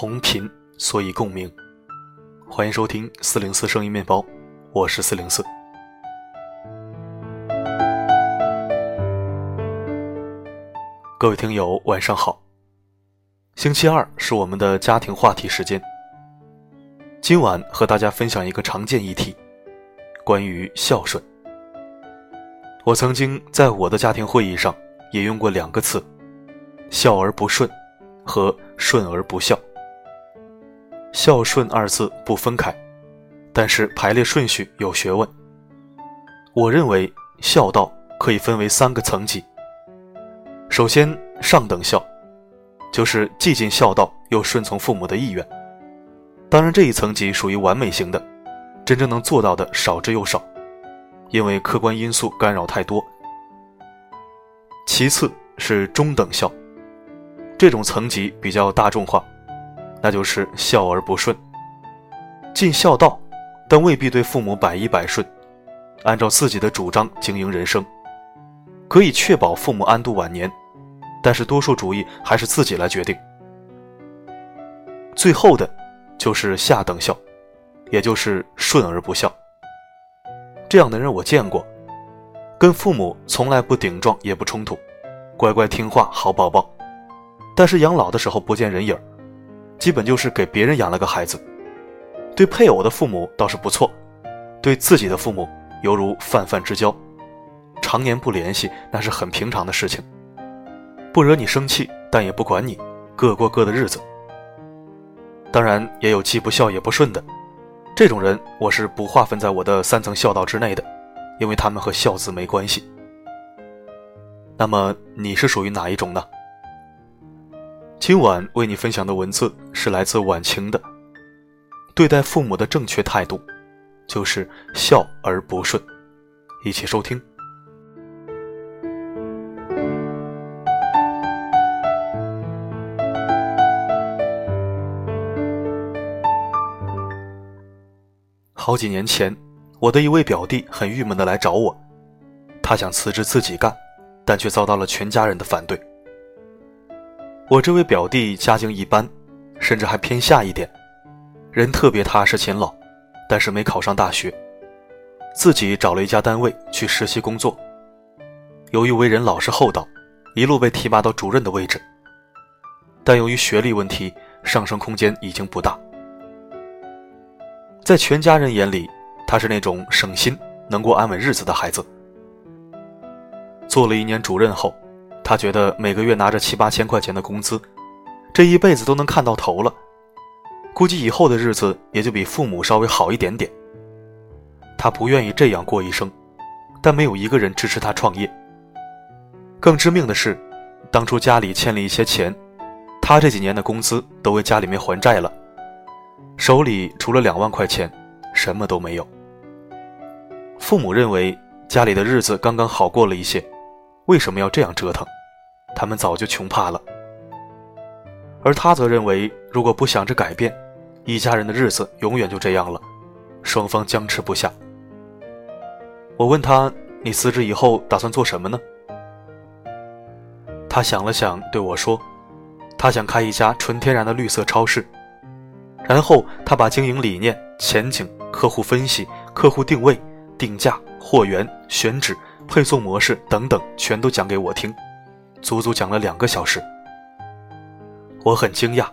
同频，所以共鸣。欢迎收听四零四声音面包，我是四零四。各位听友，晚上好。星期二是我们的家庭话题时间。今晚和大家分享一个常见议题，关于孝顺。我曾经在我的家庭会议上也用过两个词：孝而不顺和顺而不孝。孝顺二字不分开，但是排列顺序有学问。我认为孝道可以分为三个层级。首先，上等孝，就是既尽孝道又顺从父母的意愿。当然，这一层级属于完美型的，真正能做到的少之又少，因为客观因素干扰太多。其次是中等孝，这种层级比较大众化。那就是孝而不顺，尽孝道，但未必对父母百依百顺，按照自己的主张经营人生，可以确保父母安度晚年，但是多数主义还是自己来决定。最后的，就是下等孝，也就是顺而不孝。这样的人我见过，跟父母从来不顶撞也不冲突，乖乖听话好宝宝，但是养老的时候不见人影儿。基本就是给别人养了个孩子，对配偶的父母倒是不错，对自己的父母犹如泛泛之交，常年不联系那是很平常的事情，不惹你生气，但也不管你，各过各的日子。当然也有既不孝也不顺的，这种人我是不划分在我的三层孝道之内的，因为他们和孝字没关系。那么你是属于哪一种呢？今晚为你分享的文字是来自晚晴的。对待父母的正确态度，就是孝而不顺。一起收听。好几年前，我的一位表弟很郁闷的来找我，他想辞职自己干，但却遭到了全家人的反对。我这位表弟家境一般，甚至还偏下一点，人特别踏实勤劳，但是没考上大学，自己找了一家单位去实习工作。由于为人老实厚道，一路被提拔到主任的位置。但由于学历问题，上升空间已经不大。在全家人眼里，他是那种省心、能过安稳日子的孩子。做了一年主任后。他觉得每个月拿着七八千块钱的工资，这一辈子都能看到头了，估计以后的日子也就比父母稍微好一点点。他不愿意这样过一生，但没有一个人支持他创业。更致命的是，当初家里欠了一些钱，他这几年的工资都为家里面还债了，手里除了两万块钱，什么都没有。父母认为家里的日子刚刚好过了一些，为什么要这样折腾？他们早就穷怕了，而他则认为，如果不想着改变，一家人的日子永远就这样了，双方僵持不下。我问他：“你辞职以后打算做什么呢？”他想了想，对我说：“他想开一家纯天然的绿色超市。”然后他把经营理念、前景、客户分析、客户定位、定价、货源选址、配送模式等等，全都讲给我听。足足讲了两个小时，我很惊讶，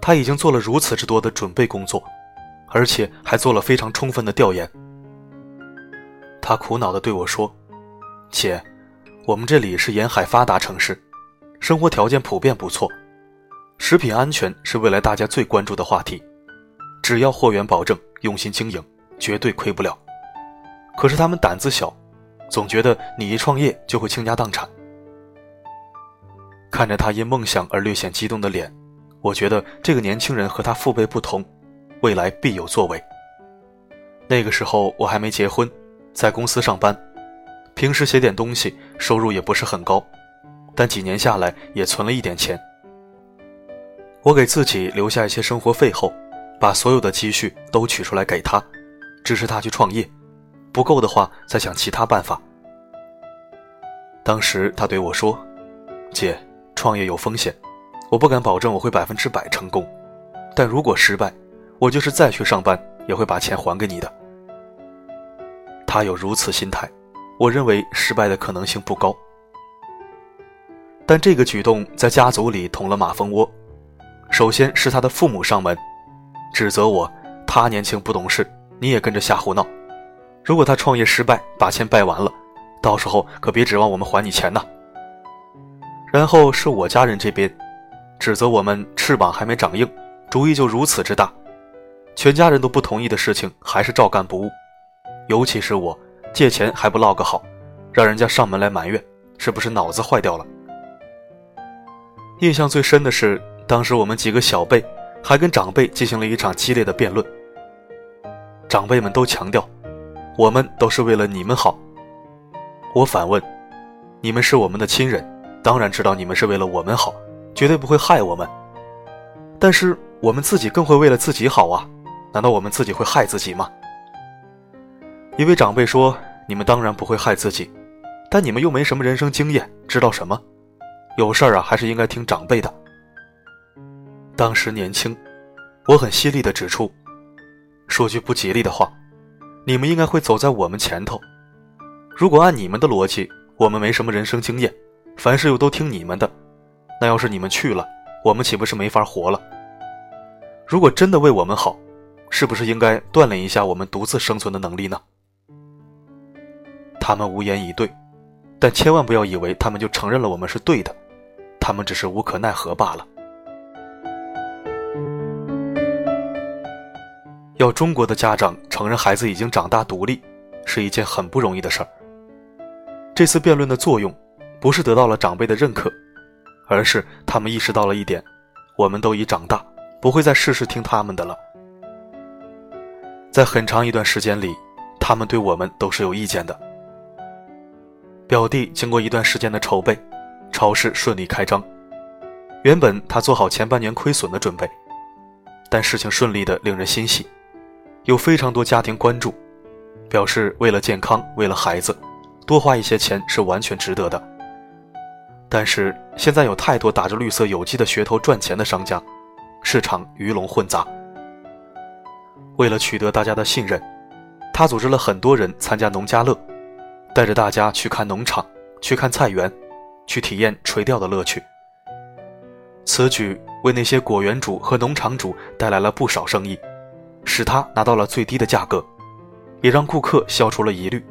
他已经做了如此之多的准备工作，而且还做了非常充分的调研。他苦恼地对我说：“姐，我们这里是沿海发达城市，生活条件普遍不错，食品安全是未来大家最关注的话题，只要货源保证，用心经营，绝对亏不了。可是他们胆子小，总觉得你一创业就会倾家荡产。”看着他因梦想而略显激动的脸，我觉得这个年轻人和他父辈不同，未来必有作为。那个时候我还没结婚，在公司上班，平时写点东西，收入也不是很高，但几年下来也存了一点钱。我给自己留下一些生活费后，把所有的积蓄都取出来给他，支持他去创业，不够的话再想其他办法。当时他对我说：“姐。”创业有风险，我不敢保证我会百分之百成功，但如果失败，我就是再去上班也会把钱还给你的。他有如此心态，我认为失败的可能性不高。但这个举动在家族里捅了马蜂窝。首先是他的父母上门，指责我，他年轻不懂事，你也跟着瞎胡闹。如果他创业失败，把钱败完了，到时候可别指望我们还你钱呐。然后是我家人这边，指责我们翅膀还没长硬，主意就如此之大，全家人都不同意的事情还是照干不误。尤其是我借钱还不落个好，让人家上门来埋怨，是不是脑子坏掉了？印象最深的是。当时我们几个小辈还跟长辈进行了一场激烈的辩论。长辈们都强调，我们都是为了你们好。我反问，你们是我们的亲人，当然知道你们是为了我们好，绝对不会害我们。但是我们自己更会为了自己好啊，难道我们自己会害自己吗？一位长辈说：“你们当然不会害自己，但你们又没什么人生经验，知道什么？有事儿啊，还是应该听长辈的。”当时年轻，我很犀利的指出，说句不吉利的话，你们应该会走在我们前头。如果按你们的逻辑，我们没什么人生经验，凡事又都听你们的，那要是你们去了，我们岂不是没法活了？如果真的为我们好，是不是应该锻炼一下我们独自生存的能力呢？他们无言以对，但千万不要以为他们就承认了我们是对的，他们只是无可奈何罢了。要中国的家长承认孩子已经长大独立，是一件很不容易的事儿。这次辩论的作用，不是得到了长辈的认可，而是他们意识到了一点：我们都已长大，不会再事事听他们的了。在很长一段时间里，他们对我们都是有意见的。表弟经过一段时间的筹备，超市顺利开张。原本他做好前半年亏损的准备，但事情顺利的令人欣喜。有非常多家庭关注，表示为了健康，为了孩子，多花一些钱是完全值得的。但是现在有太多打着绿色有机的噱头赚钱的商家，市场鱼龙混杂。为了取得大家的信任，他组织了很多人参加农家乐，带着大家去看农场，去看菜园，去体验垂钓的乐趣。此举为那些果园主和农场主带来了不少生意。使他拿到了最低的价格，也让顾客消除了疑虑。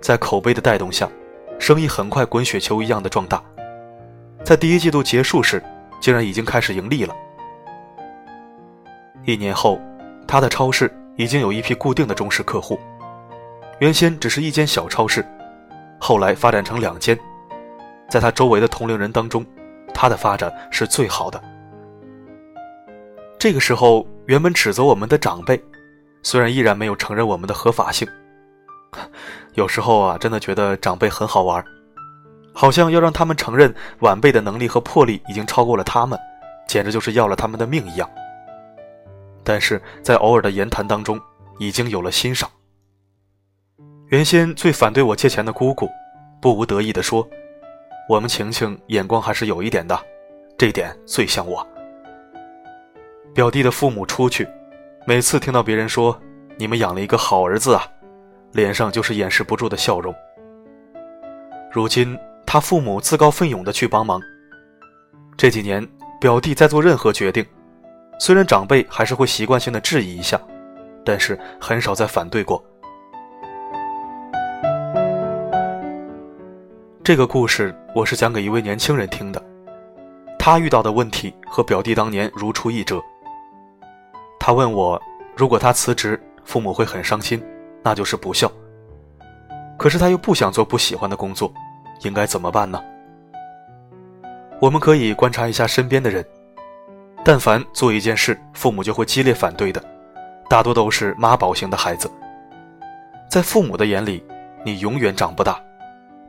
在口碑的带动下，生意很快滚雪球一样的壮大。在第一季度结束时，竟然已经开始盈利了。一年后，他的超市已经有一批固定的忠实客户。原先只是一间小超市，后来发展成两间。在他周围的同龄人当中，他的发展是最好的。这个时候。原本指责我们的长辈，虽然依然没有承认我们的合法性。有时候啊，真的觉得长辈很好玩，好像要让他们承认晚辈的能力和魄力已经超过了他们，简直就是要了他们的命一样。但是在偶尔的言谈当中，已经有了欣赏。原先最反对我借钱的姑姑，不无得意地说：“我们晴晴眼光还是有一点的，这点最像我。”表弟的父母出去，每次听到别人说“你们养了一个好儿子啊”，脸上就是掩饰不住的笑容。如今他父母自告奋勇的去帮忙。这几年，表弟在做任何决定，虽然长辈还是会习惯性的质疑一下，但是很少再反对过。这个故事我是讲给一位年轻人听的，他遇到的问题和表弟当年如出一辙。他问我，如果他辞职，父母会很伤心，那就是不孝。可是他又不想做不喜欢的工作，应该怎么办呢？我们可以观察一下身边的人，但凡做一件事，父母就会激烈反对的，大多都是妈宝型的孩子。在父母的眼里，你永远长不大，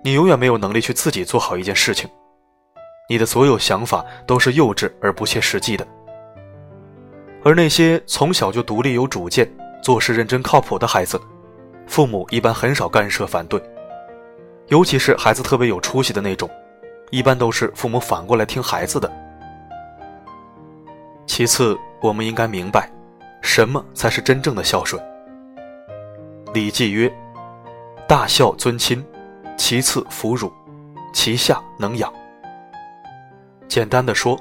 你永远没有能力去自己做好一件事情，你的所有想法都是幼稚而不切实际的。而那些从小就独立有主见、做事认真靠谱的孩子，父母一般很少干涉反对，尤其是孩子特别有出息的那种，一般都是父母反过来听孩子的。其次，我们应该明白，什么才是真正的孝顺。《礼记》曰：“大孝尊亲，其次弗辱，其下能养。”简单的说，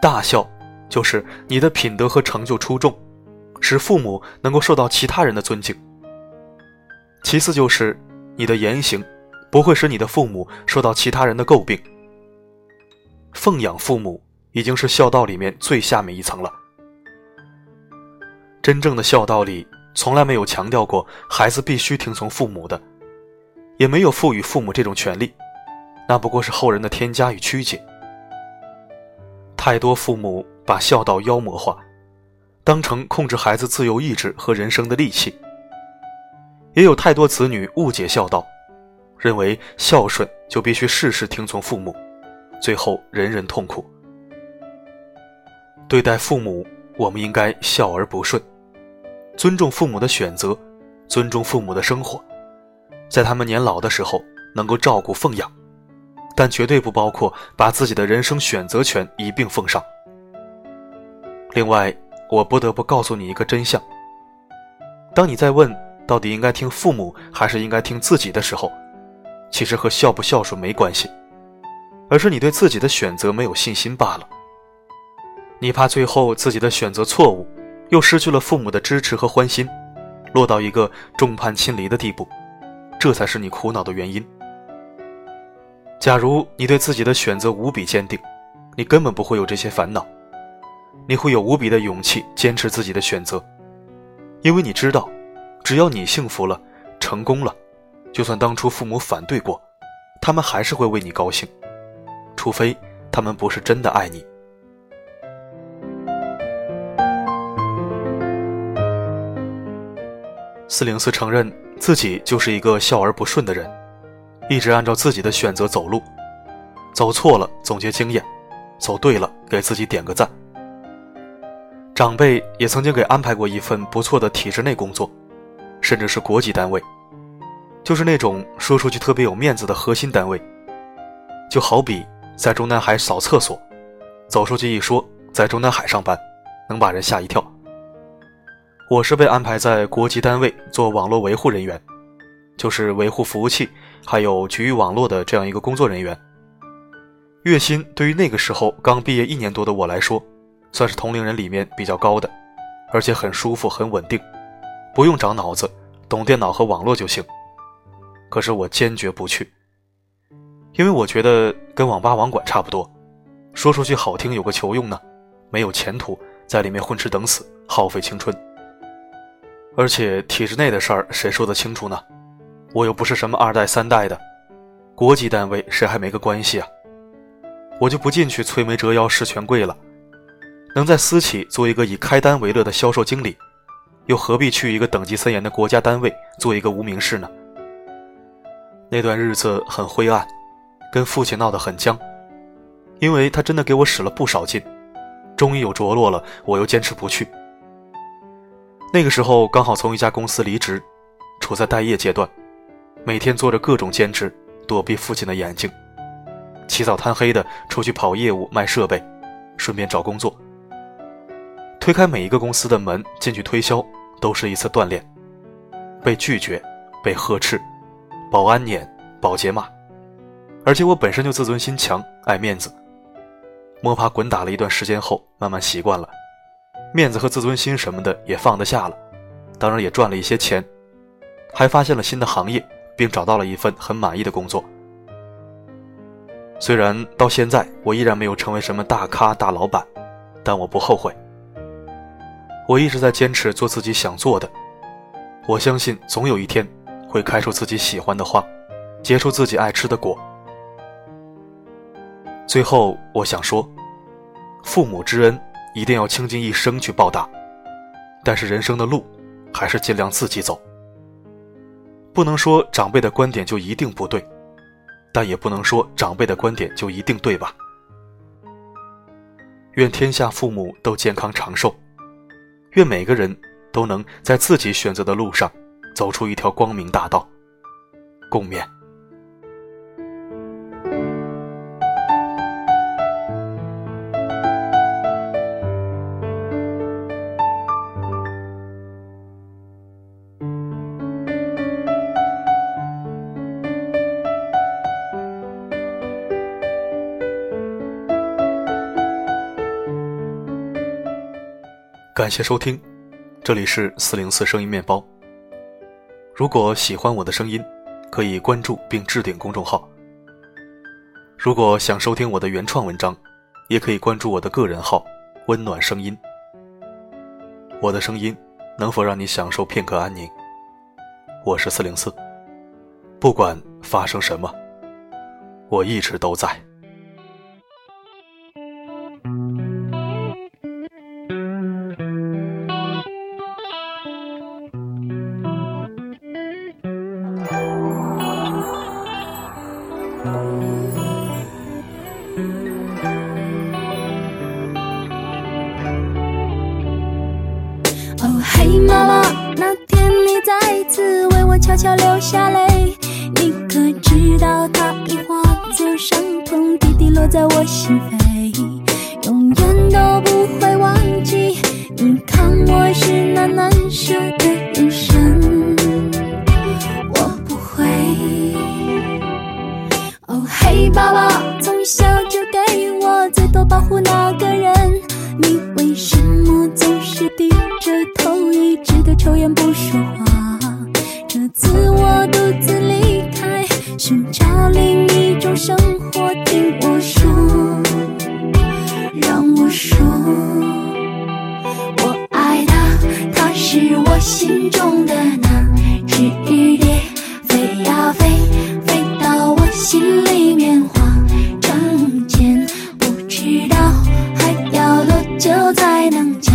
大孝就是你的品德和成就出众，使父母能够受到其他人的尊敬；其次就是你的言行不会使你的父母受到其他人的诟病。奉养父母已经是孝道里面最下面一层了。真正的孝道里从来没有强调过孩子必须听从父母的，也没有赋予父母这种权利，那不过是后人的添加与曲解。太多父母把孝道妖魔化，当成控制孩子自由意志和人生的利器。也有太多子女误解孝道，认为孝顺就必须事事听从父母，最后人人痛苦。对待父母，我们应该孝而不顺。尊重父母的选择，尊重父母的生活，在他们年老的时候能够照顾奉养，但绝对不包括把自己的人生选择权一并奉上。另外，我不得不告诉你一个真相：当你在问到底应该听父母还是应该听自己的时候，其实和孝不孝顺没关系，而是你对自己的选择没有信心罢了。你怕最后自己的选择错误。又失去了父母的支持和欢心，落到一个众叛亲离的地步，这才是你苦恼的原因。假如你对自己的选择无比坚定，你根本不会有这些烦恼，你会有无比的勇气坚持自己的选择，因为你知道，只要你幸福了、成功了，就算当初父母反对过，他们还是会为你高兴，除非他们不是真的爱你。四零四承认自己就是一个笑而不顺的人，一直按照自己的选择走路，走错了总结经验，走对了给自己点个赞。长辈也曾经给安排过一份不错的体制内工作，甚至是国际单位，就是那种说出去特别有面子的核心单位。就好比在中南海扫厕所，走出去一说在中南海上班，能把人吓一跳。我是被安排在国际单位做网络维护人员，就是维护服务器还有局域网络的这样一个工作人员。月薪对于那个时候刚毕业一年多的我来说，算是同龄人里面比较高的，而且很舒服很稳定，不用长脑子，懂电脑和网络就行。可是我坚决不去，因为我觉得跟网吧网管差不多，说出去好听有个球用呢，没有前途，在里面混吃等死，耗费青春。而且体制内的事儿谁说得清楚呢？我又不是什么二代三代的，国级单位谁还没个关系啊？我就不进去摧眉折腰事权贵了。能在私企做一个以开单为乐的销售经理，又何必去一个等级森严的国家单位做一个无名氏呢？那段日子很灰暗，跟父亲闹得很僵，因为他真的给我使了不少劲，终于有着落了，我又坚持不去。那个时候刚好从一家公司离职，处在待业阶段，每天做着各种兼职，躲避父亲的眼睛，起早贪黑的出去跑业务卖设备，顺便找工作。推开每一个公司的门进去推销，都是一次锻炼。被拒绝，被呵斥，保安撵，保洁骂，而且我本身就自尊心强，爱面子，摸爬滚打了一段时间后，慢慢习惯了。面子和自尊心什么的也放得下了，当然也赚了一些钱，还发现了新的行业，并找到了一份很满意的工作。虽然到现在我依然没有成为什么大咖大老板，但我不后悔。我一直在坚持做自己想做的，我相信总有一天会开出自己喜欢的花，结出自己爱吃的果。最后，我想说，父母之恩。一定要倾尽一生去报答，但是人生的路，还是尽量自己走。不能说长辈的观点就一定不对，但也不能说长辈的观点就一定对吧？愿天下父母都健康长寿，愿每个人都能在自己选择的路上，走出一条光明大道。共勉。感谢收听这里是四零四声音面包。如果喜欢我的声音可以关注并置顶公众号。如果想收听我的原创文章也可以关注我的个人号温暖声音我的声音能否让你享受片刻安宁？我是四零四。不管发生什么我一直都在。才能见。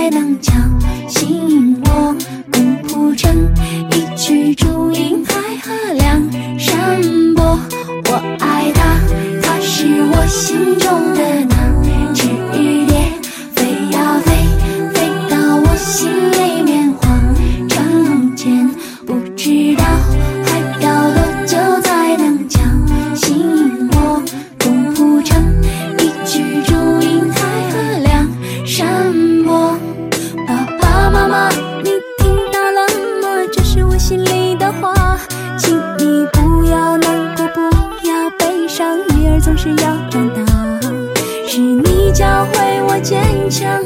才能将心是要长大是你教会我坚强